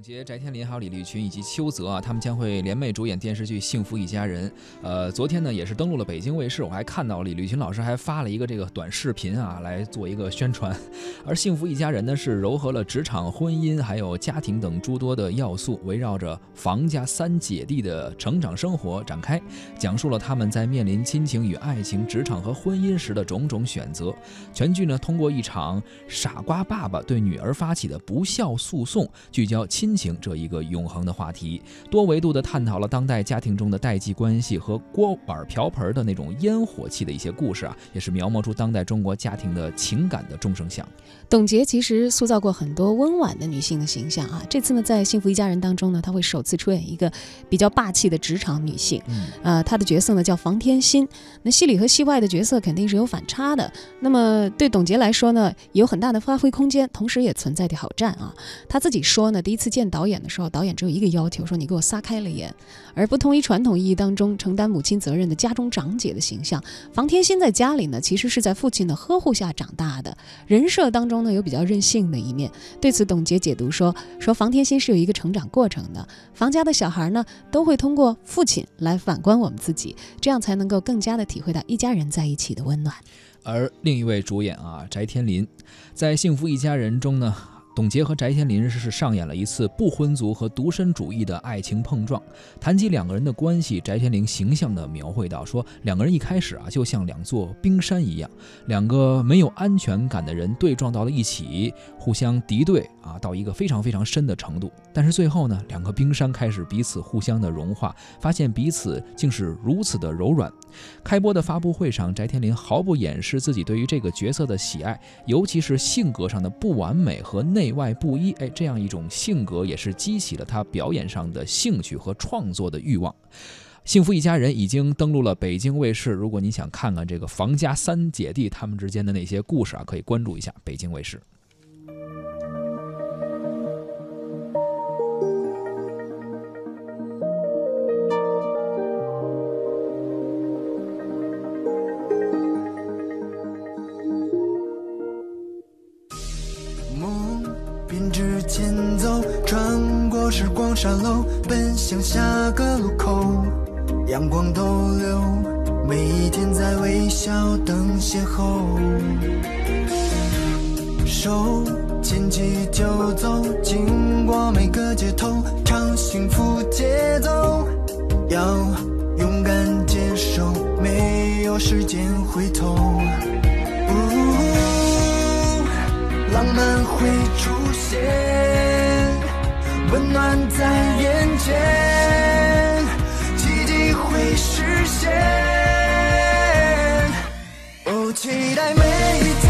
董洁、翟天临还有李立群以及邱泽啊，他们将会联袂主演电视剧《幸福一家人》。呃，昨天呢也是登陆了北京卫视，我还看到李立群老师还发了一个这个短视频啊，来做一个宣传。而《幸福一家人》呢是糅合了职场、婚姻还有家庭等诸多的要素，围绕着房家三姐弟的成长生活展开，讲述了他们在面临亲情与爱情、职场和婚姻时的种种选择。全剧呢通过一场傻瓜爸爸对女儿发起的不孝诉讼，聚焦亲。亲情这一个永恒的话题，多维度的探讨了当代家庭中的代际关系和锅碗瓢盆的那种烟火气的一些故事啊，也是描摹出当代中国家庭的情感的众生相。董洁其实塑造过很多温婉的女性的形象啊，这次呢，在《幸福一家人》当中呢，她会首次出演一个比较霸气的职场女性，呃，她的角色呢叫房天心。那戏里和戏外的角色肯定是有反差的，那么对董洁来说呢，有很大的发挥空间，同时也存在挑战啊。她自己说呢，第一次见。见导演的时候，导演只有一个要求，说你给我撒开了演，而不同于传统意义当中承担母亲责任的家中长姐的形象。房天心在家里呢，其实是在父亲的呵护下长大的，人设当中呢有比较任性的一面。对此，董洁解读说：说房天心是有一个成长过程的，房家的小孩呢都会通过父亲来反观我们自己，这样才能够更加的体会到一家人在一起的温暖。而另一位主演啊，翟天临，在《幸福一家人》中呢。董洁和翟天临是上演了一次不婚族和独身主义的爱情碰撞。谈及两个人的关系，翟天临形象地描绘到说，两个人一开始啊，就像两座冰山一样，两个没有安全感的人对撞到了一起，互相敌对啊，到一个非常非常深的程度。但是最后呢，两个冰山开始彼此互相的融化，发现彼此竟是如此的柔软。开播的发布会上，翟天临毫不掩饰自己对于这个角色的喜爱，尤其是性格上的不完美和内内外不一。哎，这样一种性格也是激起了他表演上的兴趣和创作的欲望。幸福一家人已经登陆了北京卫视，如果你想看看这个房家三姐弟他们之间的那些故事啊，可以关注一下北京卫视。编织前走，穿过时光沙漏，奔向下个路口。阳光逗留，每一天在微笑等邂逅。手牵起就走，经过每个街头，唱幸福节奏。要勇敢接受，没有时间回头。会出现温暖在眼前奇迹会实现哦期待每一天